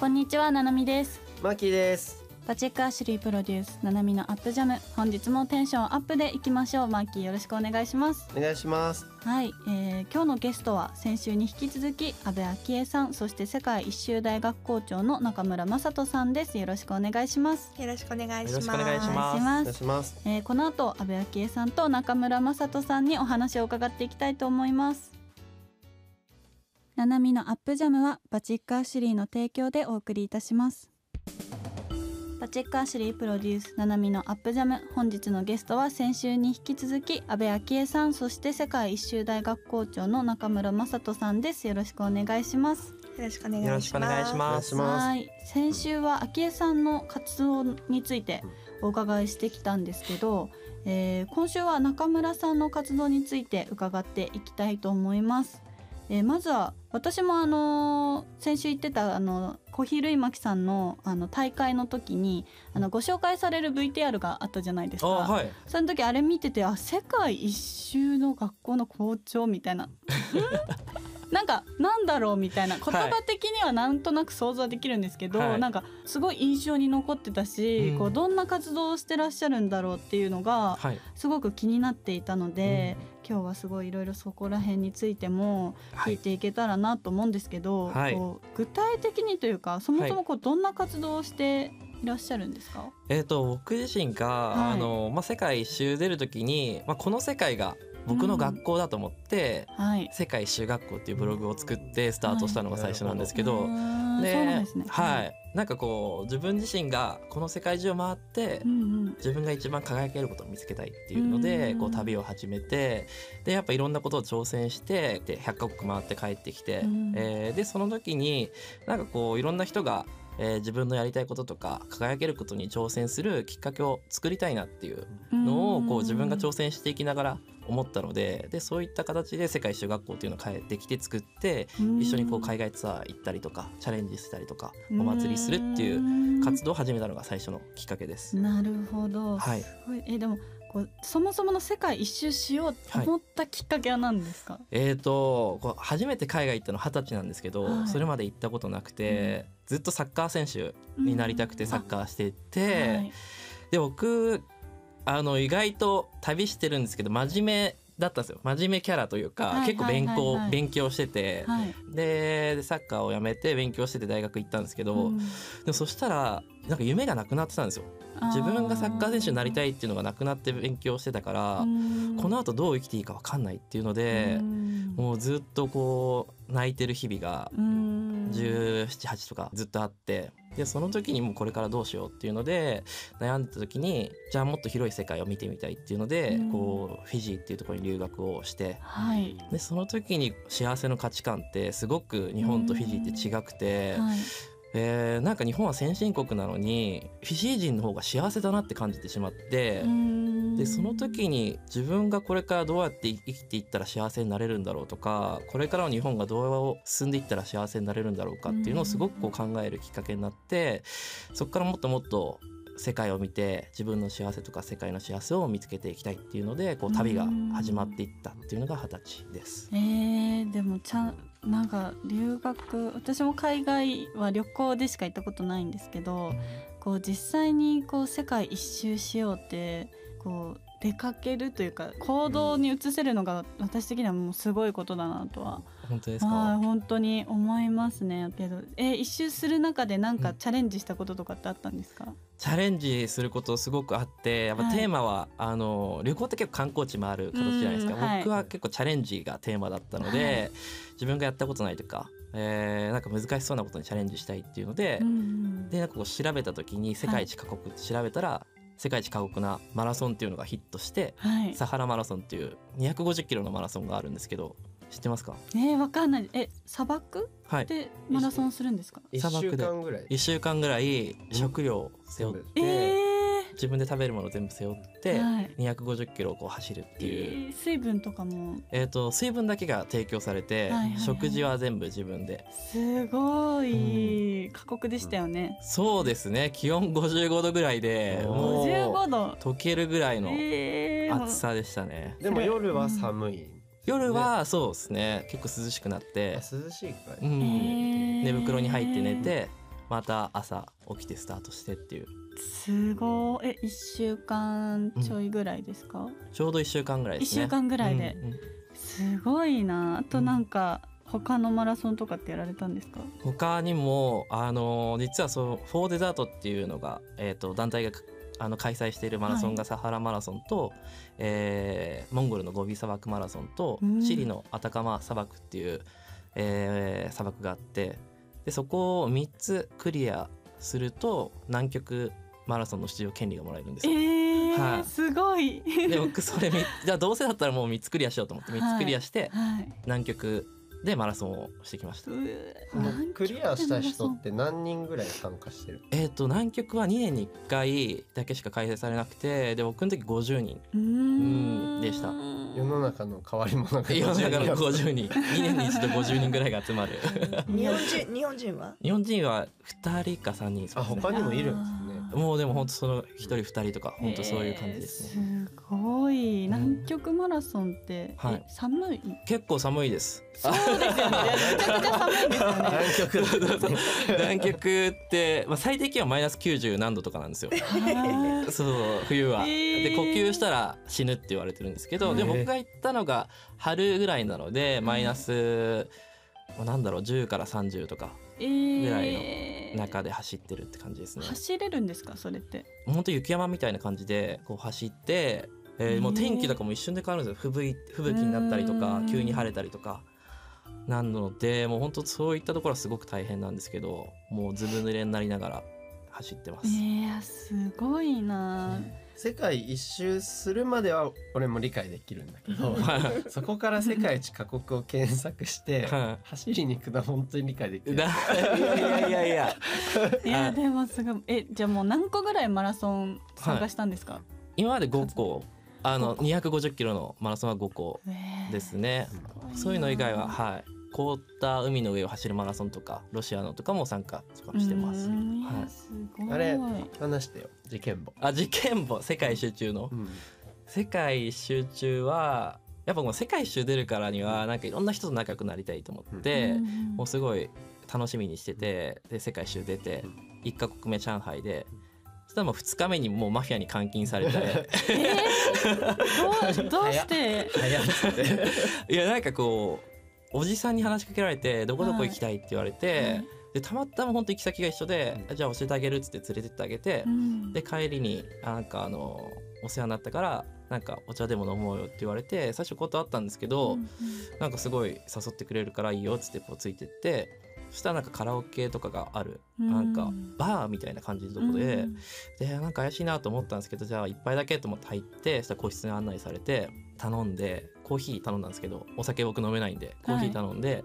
こんにちはななみです。マキです。パチェックアシュリープロデュースななみのアップジャム。本日もテンションアップでいきましょう。マッキーよろしくお願いします。お願いします。はい、えー、今日のゲストは先週に引き続き安部昭恵さんそして世界一周大学校長の中村雅人さんです。よろしくお願いします。よろしくお願いします。よろしくお願いします。お願いします。えー、この後安部昭恵さんと中村雅人さんにお話を伺っていきたいと思いますななみのアップジャムはバチックアシュリーの提供でお送りいたします。バチックアシュリープロデュース。ななみのアップジャム本日のゲストは先週に引き続き安部昭恵さんそして世界一周大学校長の中村雅人さんです。よろしくお願いします。よろしくお願いします。よろしくお願いしお願ます。いしますはい。先週は昭恵さんの活動についてお伺いしてきたんですけど、えー今週は中村さんの活動について伺っていきたいと思います。えーまずは私もあのー先週言ってたあの小比類巻さんのあの大会の時にあのご紹介される VTR があったじゃないですか。あはい。その時あれ見ててあ世界一周の学校の校長みたいな。ん なんかなんだろうみたいな。言葉的にはなんとなく想像できるんですけど、はい。なんかすごい印象に残ってたし、うん。こうどんな活動をしてらっしゃるんだろうっていうのがはい。すごく気になっていたので、今日はすごいいろいろそこら辺についてもはい。聞いていけたらなと思うんですけど、はい。こう具体的にというかそもそもこうどんな活動をしていらっしゃるんですか、えっ、と僕自身が、はい。あのまあ世界一周出るときにまあこの世界が僕の学校だと思って、はい。世界一周学校っていうブログを作ってスタートしたのが最初なんですけど、うーんでね。はい、なんかこう自分自身がこの世界中を回って、うんうん。自分が一番輝けることを見つけたいっていうので、うんこう旅を始めてでやっぱいろんなことを挑戦してで100カ国回って帰ってきて、うん。えーでその時になんかこういろんな人が、えー自分のやりたいこととか輝けることに挑戦するきっかけを作りたいなっていうのをこう自分が挑戦していきながら思ったのででそういった形で世界一周学校っていうのを変えてきて作って一緒にこう海外ツアー行ったりとかチャレンジしたりとかお祭りするっていう活動を始めたのが最初のきっかけです。なるほど、はい。えでもこうそもそもの世界一周しようと思ったきっかけは何ですか、えー、とこう初めて海外行ったの二十歳なんですけど、はい。それまで行ったことなくて、ずっとサッカー選手になりたくてサッカーしてて、はい。で僕あの意外と旅してるんですけど真面目だったんですよ。真面目キャラというか、はい結構勉強、勉強してて、はい。ででサッカーをやめて勉強してて大学行ったんですけど、うん。でもそしたらなんか夢がなくなってたんですよ。自分がサッカー選手になりたいいっていうのがなくなって勉強してたから、ここの後どう生きていいか分かんないっていうので、もうずっとこう泣いてる日々が1718とかずっとあってでその時にもうこれからどうしようっていうので悩んでた時にじゃあもっと広い世界を見てみたいっていうので、うん。こうフィジーっていうところに留学をしてはい。でその時に幸せの価値観ってすごく日本とフィジーって違くて、はいえーなんか日本は先進国なのにフィジー人の方が幸せだなって感じてしまって。でその時に自分がこれからどうやって生きていったら幸せになれるんだろうとかこれからの日本がどう進んでいったら幸せになれるんだろうかっていうのをすごくこう考えるきっかけになってそこからもっともっと世界を見て自分の幸せとか世界の幸せを見つけていきたいっていうのでこう旅が始まっていったっていうのが二十歳です。えー、でもちゃんなんか留学私も海外は旅行でしか行ったことないんですけどこう実際にこう世界一周しようってこう出かけるというか行動に移せるのが私的にはもうすごいことだなとは、本当ですはいか本当に思いますね。けどえ一周する中でなんかうん。チャレンジしたこととかってあったんですか、チャレンジすることすごくあってやっぱはい。テーマは、あの旅行って結構観光地回る形じゃないですか、うんはい。僕は結構チャレンジがテーマだったので、はい。自分がやったことないとか、えーなんか難しそうなことにチャレンジしたいっていうので、うんでなんかこう調べた時に世界一過酷って調べたら、世界一過酷なマラソンっていうのがヒットして、はい。サハラマラソンっていう250キロのマラソンがあるんですけど知ってますか？えー、わかんない。え砂漠？はい。でマラソンするんですか？一週間ぐらい。1週間ぐらい食料を背負って、え自分で食べるもの全部背負って、はい。250キロをこう走るっていう、えー水分とかも？えー、と水分だけが提供されて、はいはいはい。食事は全部自分で。すごい。過酷でしたよね。そうですね。気温55度ぐらいでもう55度。溶けるぐらいのえー。暑さでしたね、でも夜は寒い、夜はそうですね。結構涼しくなって。あ、涼しいかい、うん、寝袋に入って寝てまた朝起きてスタートしてっていう。すごいえ一週間ちょいぐらいですか、ちょうど1週間ぐらいですね。一週間ぐらいで、うんうん。すごいな。あとなんか、他のマラソンとかってやられたんですか？他にもあの実はそうフォーデザートっていうのが、えー、と団体があの開催しているマラソンがサハラマラソンと、えーモンゴルのゴビ砂漠マラソンと、うん。チリのアタカマ砂漠っていう、えー砂漠があってでそこを3つクリアすると南極マラソンの出場権利がもらえるんですえよ。ーはい。すごい。で僕それみじゃあどうせだったらもう3つクリアしようと思って3つクリアしてはい。南極でマラソンをしてきました。クリアした人って何人ぐらい参加してる？えー、と南極は2年に1回だけしか開催されなくてで僕の時50人でした。世の中の変わり者が世の中の50 50人。2年に一度50人ぐらいが集まる。日本人日本人は？日本人は2人か3人ですあ他にもいるんですねもうでも本当その1人2人とか本当そういう感じですね、えーすごい。南極マラソンって、はい。え寒い？結構寒いです。そうですよね。めちゃくちゃ寒い。ですよね南極南極って、まあ、最低気温マイナス90何度とかなんですよ。はいそう冬は、えー。で呼吸したら死ぬって言われてるんですけど、でも僕が行ったのが春ぐらいなのでマイナス、まあなんだろう10から30とか。えーぐらいの中で走ってるって感じですね。走れるんですか？それって。本当雪山みたいな感じでこう走って、えーもう天気とかも一瞬で変わるんですよ。吹雪吹雪になったりとかうん。急に晴れたりとか。なのでもう本当そういったところはすごく大変なんですけどもうずぶ濡れになりながら走ってます。いやすごいな世界一周するまでは俺も理解できるんだけどはい そこから世界一カ国を検索しては走りに行くのは本当に理解できる。だいやいやいやいや。いやでもすごい。えじゃあもう何個ぐらいマラソン参加したんですか、今まで5個。あの5個250キロのマラソンは5個えーですね。そういうの以外ははい。凍った海の上を走るマラソンとかロシアのとかも参加とかしてます。はい。あれ話してよ。事件簿、あ事件簿。世界一周中の？うん。世界一周中はやっぱもう世界一周出るからにはなんかいろんな人と仲良くなりたいと思って、うん。もうすごい楽しみにしててで世界一周出て1カ国目上海でそしたらもう2日目にもうマフィアに監禁されて。どうどうして？いやなんかこうおじさんに話しかけられてどこどこ行きたいって言われて、はいでたまたま本当行き先が一緒で、じゃあ教えてあげるっつって連れてってあげて、うん。で帰りにあなんかあのお世話になったからなんかお茶でも飲もうよって言われて最初断ったんですけど、うんなんかすごい誘ってくれるからいいよっつってこうついてってそしたらなんかカラオケとかがある、うん。なんかバーみたいな感じのとこで、うん。でなんか怪しいなと思ったんですけどじゃあ一杯だけと思って入ってそしたら個室に案内されて頼んでコーヒー頼んだんですけどお酒僕飲めないんでコーヒー頼んで、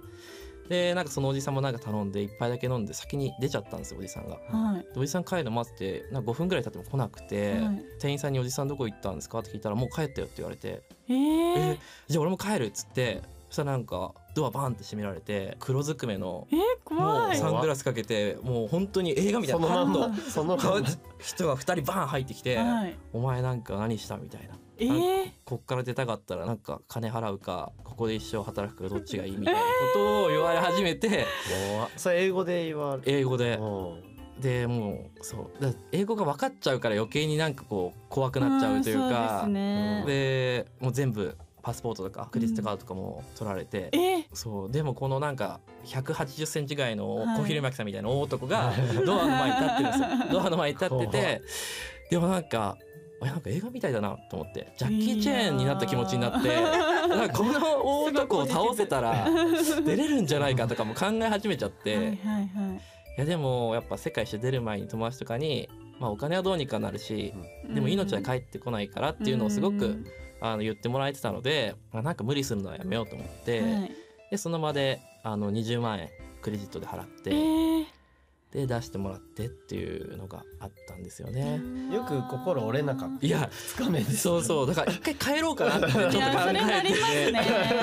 でなんかそのおじさんもなんか頼んで一杯だけ飲んで先に出ちゃったんですよおじさんが。はい。でおじさん帰るの待っててなんか5分ぐらい経っても来なくて、はい。店員さんに「おじさんどこ行ったんですか?」って聞いたら「もう帰ったよ」って言われて。え「ー。えじゃあ俺も帰る」っつってそしたらなんかドアバンって閉められて黒ずくめのえー、も怖い。うサングラスかけてもう本当に映画みたいなパッとまその人が2人バーン入ってきてはい「お前なんか何した?」みたいなえー、こっから出たかったらなんか金払うかここで一生働くかどっちがいいみたいなことを言われ始めて怖っ。それ英語で言われ英語で。でもうそう。だ英語が分かっちゃうから余計になんかこう怖くなっちゃうといううんそうかですね。でもう全部パスポートとかクレジットカードとかも取られて、えー？そう。でもこのなんか180センチぐらいのはい。小比巻さんみたいな大男がドアの前に立ってるんですよ。ドアの前に立っててでもなんかあなんか映画みたいだなと思ってジャッキー・チェーンになった気持ちになってなんかこの大男を倒せたら出れるんじゃないかとかも考え始めちゃって、いやでもやっぱ世界一周出る前に友達とかに、まあ、お金はどうにかなるしでも命は帰ってこないからっていうのをすごく、うん。あの言ってもらえてたので、まあ、なんか無理するのはやめようと思って、はい。でその場であの20万円クレジットで払って、えーで出してもらってっていうのがあったんですよね。よく心折れなかった。いや2日目ですそうそう。だから一回帰ろうかなってちょっと考いやそれなえてりますね。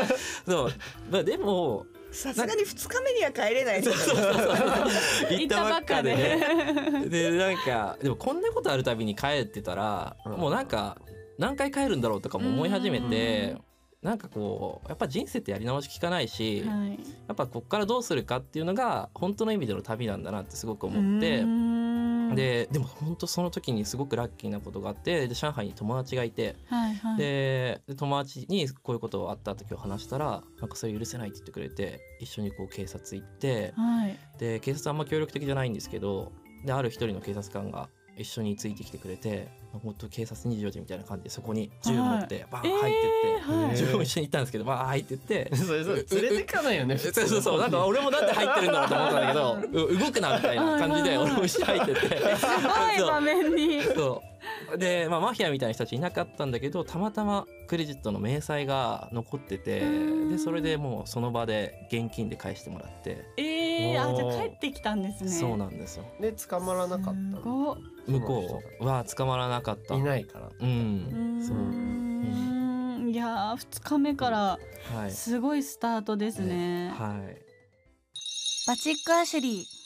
そう。まあでもさすがに二日目には帰れない。行ったばっかで。ねで。なんかでもこんなことあるたびに帰ってたら、うん。もうなんか何回帰るんだろうとかも思い始めてなんかこうやっぱ人生ってやり直し聞かないし、はい。やっぱこっからどうするかっていうのが本当の意味での旅なんだなってすごく思ってででも本当その時にすごくラッキーなことがあってで上海に友達がいてはいはい。でで友達にこういうことがあったって今日話したらなんかそれ許せないって言ってくれて一緒にこう警察行ってはい。で警察あんま協力的じゃないんですけどである一人の警察官が一緒についてきてくれて本当警察24時みたいな感じでそこに銃持ってバーン入ってって、自分も一緒に行ったんですけどバーン入ってって。それそれ連れてかないよね普通 そうそうそう。なんか俺もなんで入ってるんだろうと思ったんだけど う動くなみたいな感じで俺も一緒に入ってて。すごい場面に。そうで、まあ、マフィアみたいな人たちいなかったんだけどたまたまクレジットの明細が残っててうん。でそれでもうその場で現金で返してもらって、えー、あじゃあ帰ってきたんですね。そうなんですよ。で捕まらなかった向こうは捕まらなかった。いないから。ううん。ーそう。ん。いやー2日目からはい。すごいスタートですね、はい。バチックアシュリー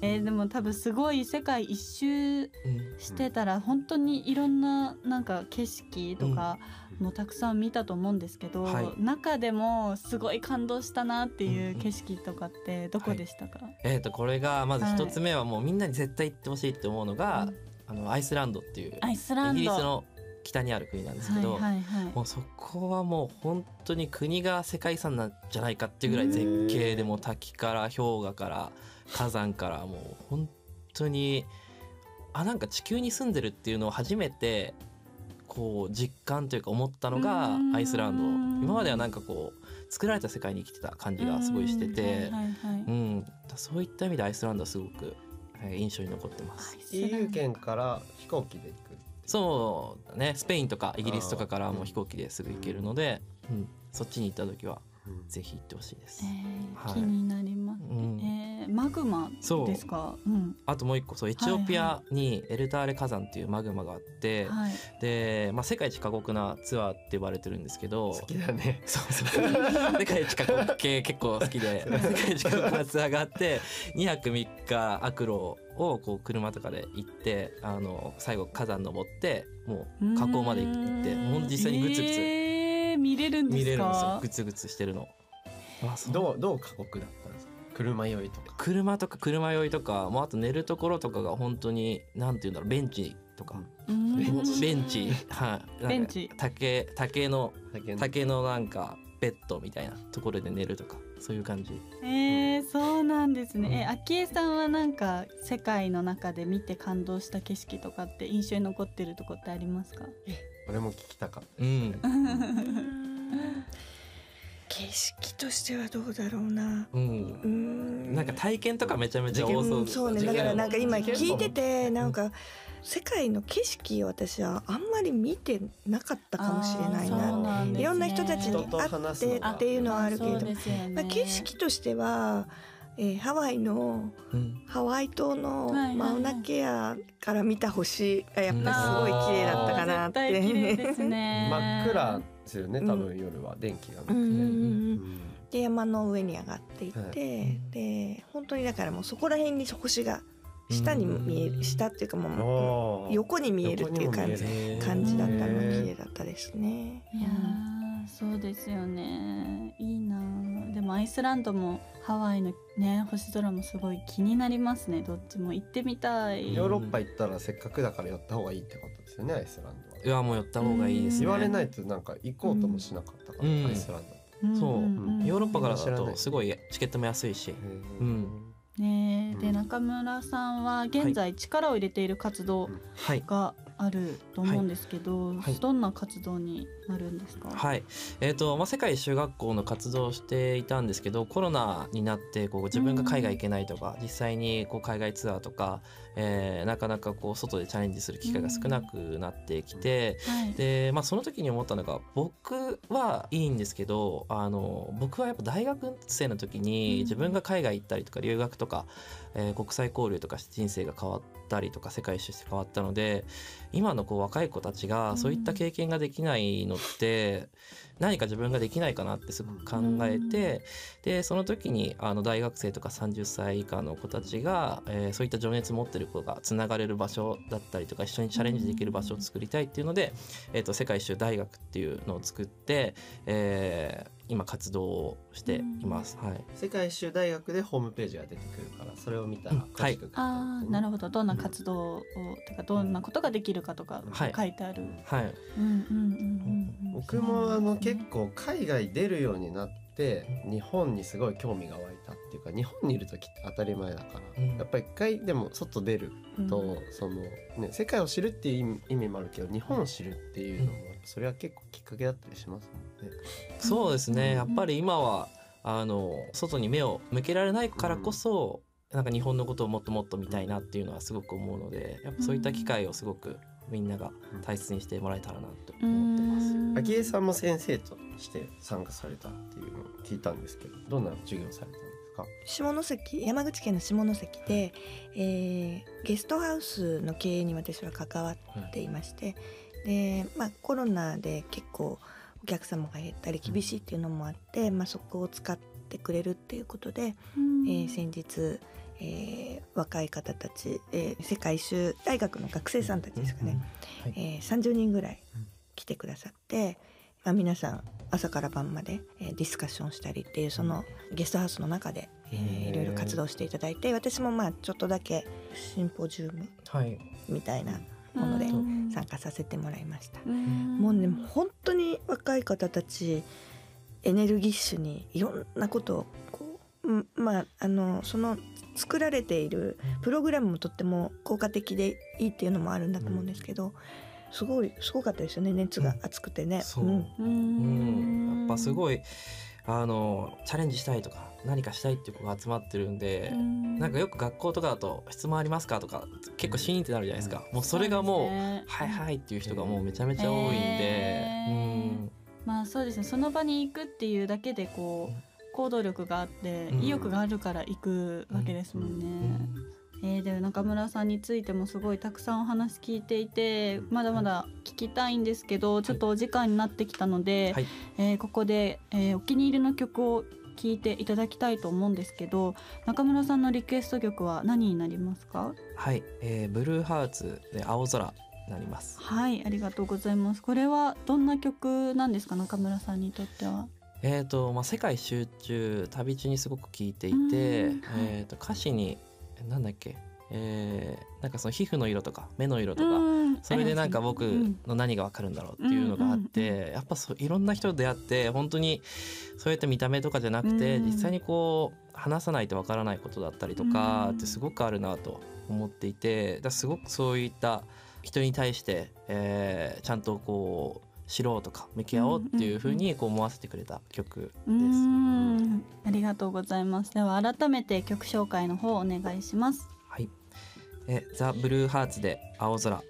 えーでも多分すごい世界一周うん。してたら本当にいろんななんか景色とかもたくさん見たと思うんですけど、はい。中でもすごい感動したなっていう景色とかってどこでしたか、えー、とこれがまず一つ目はもうみんなに絶対行ってほしいって思うのが、うんあのアイスランドっていうアイスランド。イギリスの北にある国なんですけど、はいはいはい。もうそこはもう本当に国が世界遺産なんじゃないかっていうぐらい絶景でもう滝から氷河から火山からもう本当にあなんか地球に住んでるっていうのを初めてこう実感というか思ったのがうん。アイスランド。今まではなんかこう作られた世界に生きてた感じがすごいしてて。うんはいはいはい。うん。そういった意味でアイスランドはすごくはい印象に残ってます。EU 圏から飛行機で行くそうだね。スペインとかイギリスとかからも飛行機ですぐ行けるので、うん、そっちに行った時はうんぜひ行ってほしいです。えーはい。気になります、うん。えーマグマそう。ですか？うん。あともう一個そうエチオピアにエルターレ火山っていうマグマがあって、はい。で、まあ、世界一過酷なツアーって呼ばれてるんですけど好きだね。そうそう 世界一過酷系結構好きで 世界一過酷なツアーがあって2泊3日アクロをこう車とかで行ってあの最後火山登ってもう河口まで行ってもう実際にグツグツ。えー見れるんですか？見れるんですよ。グツグツしてるの。あそう。どうどう過酷だったんですか？車酔いとか。車とか車酔いとかもうあと寝るところとかが本当になんて言うんだろうベンチとか、うん。ベンチベンチ。はい。ベンチ。竹竹の竹の。なんかベッドみたいなところで寝るとかそういう感じ。えー、そうなんですね。え、昭恵さんはなんか世界の中で見て感動した景色とかって印象に残ってるとこってありますか？俺も聞きたかった。うん 景色としてはどうだろうな。うん。うーん。なんか体験とかめちゃめちゃ多そう。うんそうね。だからなんか今聞いててなんか世界の景色を私はあんまり見てなかったかもしれないなね。いろんな人たちに会ってっていうのはあるけれどね。まあ、景色としては、えーハワイのうん。ハワイ島のマウナケアから見た星がやっぱりすごい綺麗だったかなっあー絶対綺麗て。ですね。真っ暗ですよね多分夜は電気がなくて、で山の上に上がっていって、はいで本当にだからもうそこら辺に星が下に見えうんる下っていうかもう横に見えるっていう感じ感じだったのが綺麗だったですね。いやーそうですよね。いいなー。でもアイスランドもハワイのね星空もすごい気になりますね。どっちも行ってみたい。ヨーロッパ行ったらせっかくだから寄った方がいいってことですよねアイスランドは。いやもう寄った方がいいですね。言われないとなんか行こうともしなかったから、うん。アイスランド。う。んそううん。ヨーロッパからだとすごいチケットも安いし。うん。ねえ。でうん。中村さんは現在力を入れている活動はい。があると思うんですけど、はい。どんな活動になるんですか？はい。えーとまあ、世界一周学校の活動をしていたんですけどコロナになってこう自分が海外行けないとか、実際にこう海外ツアーとか、えーなかなかこう外でチャレンジする機会が少なくなってきて、はい。で、まあ、その時に思ったのが僕はいいんですけどあの僕はやっぱ大学生の時うんに自分が海外行ったりとか留学とか、えー国際交流とかして人生が変わったりとか世界一周して変わったので今のこう若い子たちがそういった経験ができないのって何か自分ができないかなってすごく考えてでその時にあの大学生とか30歳以下の子たちが、えー、そういった情熱持ってる子がつながれる場所だったりとか一緒にチャレンジできる場所を作りたいっていうので、えー、と世界一周大学っていうのを作って、えー、今活動をしています。はい、世界一周大学でホームページが出てくるからそれを見たら詳しく、うん、はい、あなるほど。どんな活動を、てかどんなことができるかとか書いてある。はい。僕もあの結構海外出るようになって日本にすごい興味が湧いたっていうか日本にいる時って当たり前だから、うん、やっぱり一回でも外出ると、うん、そのね世界を知るっていう意味もあるけど日本を知るっていうのもそれは結構きっかけだったりしますもんね。そうですね。やっぱり今はあの外に目を向けられないからこそ、うん、なんか日本のことをもっともっと見たいなっていうのはすごく思うのでやっぱそういった機会をすごくみんなが大切にしてもらえたらなと思ってます。昭恵さんも先生として参加されたっていうのを聞いたんですけどどんな授業されたんですか？下関？山口県の下関で、えー、ゲストハウスの経営に私は関わっていまして、で、まあ、コロナで結構お客様が減ったり厳しいっていうのもあって、まあ、そこを使ってくれるっていうことで、うん、えー、先日、えー、若い方たち、えー、世界一周大学の学生さんたちですかね、うんはい、えー、30人ぐらい来てくださって、まあ、皆さん朝から晩まで、えー、ディスカッションしたりっていうそのゲストハウスの中で、えー、いろいろ活動していただいて私もまあちょっとだけシンポジウムみたいな、もので参加させてもらいました。もうね本当に若い方たちエネルギッシュにいろんなことをこうまああのその作られているプログラムもとっても効果的でいいっていうのもあるんだと思うんですけど、すごいすごかったですよね。熱が熱くてね。うん、うん、やっぱすごいあのチャレンジしたいとか何かしたいっていう子が集まってるんで、ん、なんかよく学校とかだと「質問ありますか?」とか結構シーンってなるじゃないですか、もうそれがもう「ね、はいはい」っていう人がもうめちゃめちゃ多いんで、えー、うん。まあそうですね。その場に行くっていうだけでこう行動力があって意欲があるから行くわけですもんね。えー、で中村さんについてもすごいたくさんお話聞いていてまだまだ聞きたいんですけどちょっとお時間になってきたので、はい、えー、ここで、えー、お気に入りの曲を聴いていただきたいと思うんですけど中村さんのリクエスト曲は何になりますか？はい、えー、ブルーハーツで青空なります。はいありがとうございます。これはどんな曲なんですか？中村さんにとっては。えーとまあ、世界集中旅中にすごく聴いていて、えーと歌詞になんだっけ？えー、なんかその皮膚の色とか目の色とか、それでなんか僕の何が分かるんだろうっていうのがあって、やっぱそういろんな人と出会って本当にそういった見た目とかじゃなくて、実際にこう話さないと分からないことだったりとかってすごくあるなと思っていてだすごくそういった人に対して、えー、ちゃんとこう知ろうとか向き合おうっていうふうにこう思わせてくれた曲です。ありがとうございます。では改めて曲紹介の方お願いします。えザ・ブルーハーツで青空。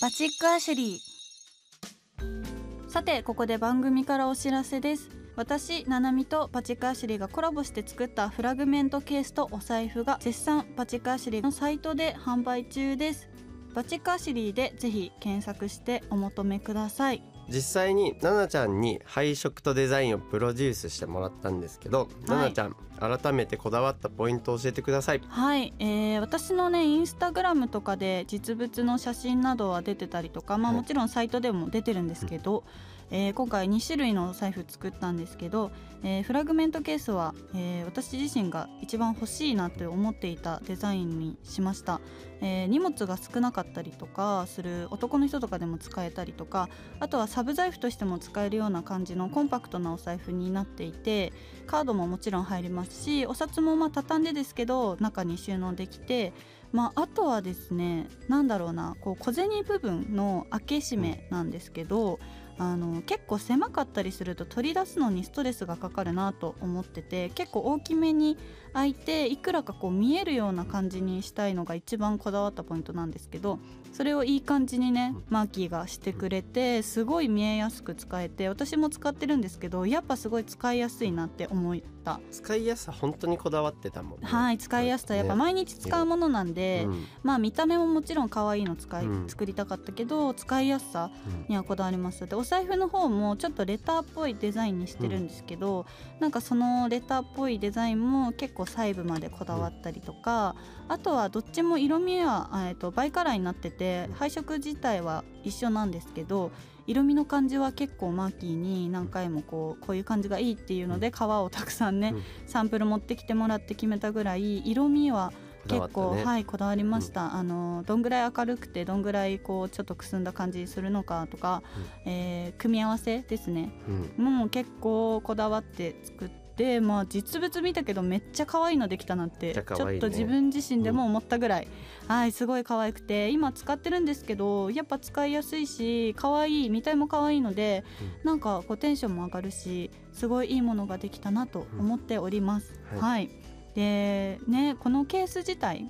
バチックアシュリー。さてここで番組からお知らせです。私ナナミとパチックアシュリーがコラボして作ったフラグメントケースとお財布が絶賛パチックアシュリーのサイトで販売中です。バチックアシュリーでぜひ検索してお求めください。実際に奈々ちゃんに配色とデザインをプロデュースしてもらったんですけど、はい、奈々ちゃん改めてこだわったポイントを教えてください。はい、えー、私のねインスタグラムとかで実物の写真などは出てたりとか、まあ、もちろんサイトでも出てるんですけど、えー、今回2種類の財布作ったんですけど、えー、フラグメントケースは、えー、私自身が一番欲しいなって思っていたデザインにしました、えー、荷物が少なかったりとかする男の人とかでも使えたりとかあとはサブ財布としても使えるような感じのコンパクトなお財布になっていてカードももちろん入りますしお札もまあ畳んでですけど中に収納できてまあ、あとはですね何だろうなこう小銭部分の開け閉めなんですけどあの結構狭かったりすると取り出すのにストレスがかかるなと思ってて結構大きめに開いていくらかこう見えるような感じにしたいのが一番こだわったポイントなんですけどそれをいい感じにねマーキーがしてくれてすごい見えやすく使えて私も使ってるんですけどやっぱすごい使いやすいなって思った。使いやすさ本当にこだわってたもん、ね、はい使いやすさ。やっぱ毎日使うものなんで、うん、まあ見た目ももちろん可愛いの使い、うん、作りたかったけど使いやすさにはこだわりましたでお財布の方もちょっとレターっぽいデザインにしてるんですけど、うん、なんかそのレターっぽいデザインも結構細部までこだわったりとか、うん、あとはどっちも色味は、えー、とバイカラーになってて配色自体は一緒なんですけど色味の感じは結構マーキーに何回もこうこういう感じがいいっていうので革をたくさんね、サンプル持ってきてもらって決めたぐらい色味は結構、ね、はいこだわりました、うん、あのどんぐらい明るくてどんぐらいこうちょっとくすんだ感じするのかとか、うん、えー、組み合わせですね、うん、もう結構こだわって作って。まあ、実物見たけどめっちゃ可愛いのできたなって、ね、ちょっと自分自身でも思ったぐらい、うん、はいすごい可愛くて今使ってるんですけどやっぱ使いやすいし可愛い見た目も可愛いので、うん、なんかこうテンションも上がるしすごいいいものができたなと思っております。うん、はい、はい。でねこのケース自体、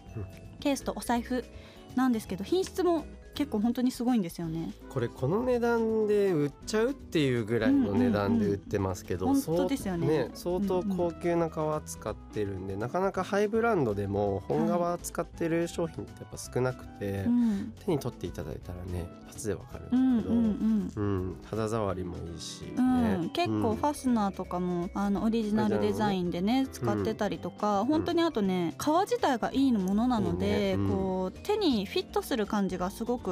ケースとお財布なんですけど品質も結構本当にすごいんですよね。これこの値段で売っちゃうっていうぐらいの値段で売ってますけど、うんうんうん、本当ですよね、ね、相当高級な革使ってるんで、うんうん、なかなかハイブランドでも本革使ってる商品ってやっぱ少なくて、はい、手に取っていただいたらね一発でわかるんだけど、うんうんうん、肌触りもいいし、ね、うん、結構ファスナーとかもあのオリジナルデザインでね使ってたりとか、本当にあとね革自体がいいものなので、ね、こう手にフィットする感じがすごく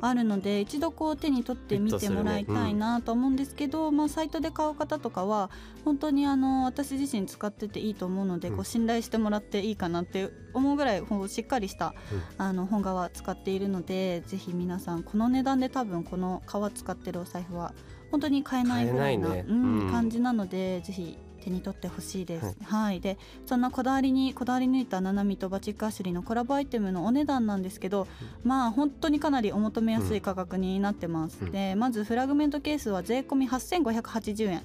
あるので一度こう手に取ってみてもらいたいなと思うんですけど、まあ、サイトで買う方とかは本当にあの私自身使ってていいと思うので、こう信頼してもらっていいかなって思うぐらいしっかりした、あの本革使っているのでぜひ皆さんこの値段で多分この革使ってるお財布は本当に買えないぐらいな、ね、うん、感じなのでぜひ手に取ってほしいです。はい、はい、でそんなこだわりにこだわり抜いたナナミとバチックアシュリーのコラボアイテムのお値段なんですけど、うん、まあ本当にかなりお求めやすい価格になってます。うん、でまずフラグメントケースは税込み8580円。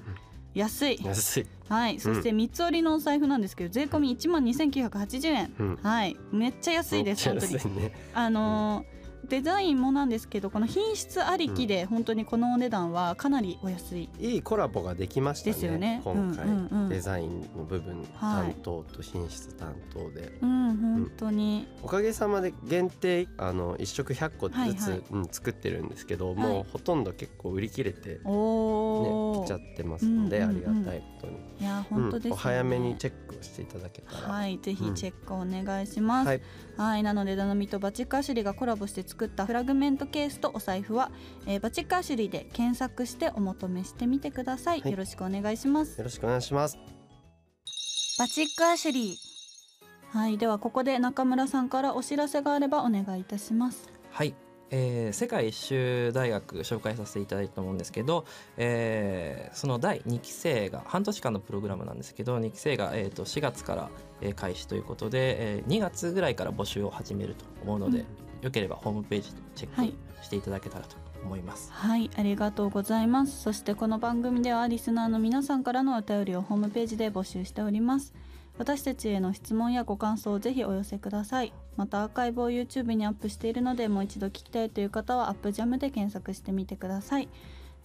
安い。安い。はい。そして三つ折りのお財布なんですけど税込み1万2980円、うん、はい。めっちゃ安いです本当に、ね、あのーデザインもなんですけどこの品質ありきで本当にこのお値段はかなりお安い、いいコラボができましたね。ですよね。今回、うんうんうん、デザインの部分担当と品質担当で、うん、本当に、おかげさまで限定あの1食100個ずつ、はいはい、うん、作ってるんですけど、もうほとんど結構売り切れて、ね、来ちゃってますので、うんうんうん、ありがたいことに。いや本当です、ね、お早めにチェックしていただけたら。はいぜひチェックお願いします、はい、はい、なのでダノミとバチックアシュリーがコラボして作ったフラグメントケースとお財布は、えー、バチックアシュリーで検索してお求めしてみてください、はい、よろしくお願いします。よろしくお願いします。バチックアシュリー。はいではここで中村さんからお知らせがあればお願いいたします。はいえー、世界一周大学紹介させていただいたと思うんですけど、えー、その第2期生が半年間のプログラムなんですけど2期生が、えー、と4月から、え開始ということで、えー、2月ぐらいから募集を始めると思うので、うん、よければホームページでチェックしていただけたらと思います、はい、はい、ありがとうございます。そしてこの番組ではリスナーの皆さんからのお便りをホームページで募集しております私たちへの質問やご感想をぜひお寄せください。またアーカイブを YouTube にアップしているのでもう一度聞きたいという方はアップジャムで検索してみてください、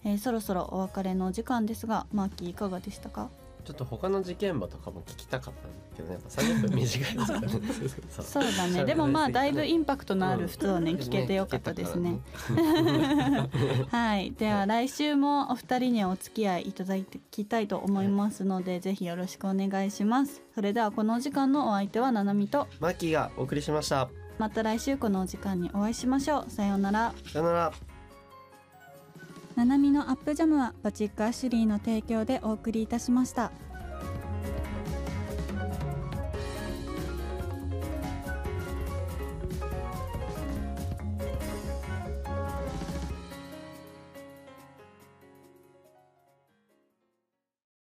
えー、そろそろお別れのお時間ですがマーキーいかがでしたか？ちょっと他の事件簿とかも聞きたかったんですけどね。やっぱ30分短いですからね。そうだね。でもまあだいぶインパクトのある普通をね、聞けてよかったですね。はい。では来週もお二人にお付き合いいただきたいと思いますので、はい、ぜひよろしくお願いします。それではこの時間のお相手はななみとマキがお送りしました。また来週このお時間にお会いしましょう。さようなら。さようならナナミのアップジャムはバチックアシュリーの提供でお送りいたしました。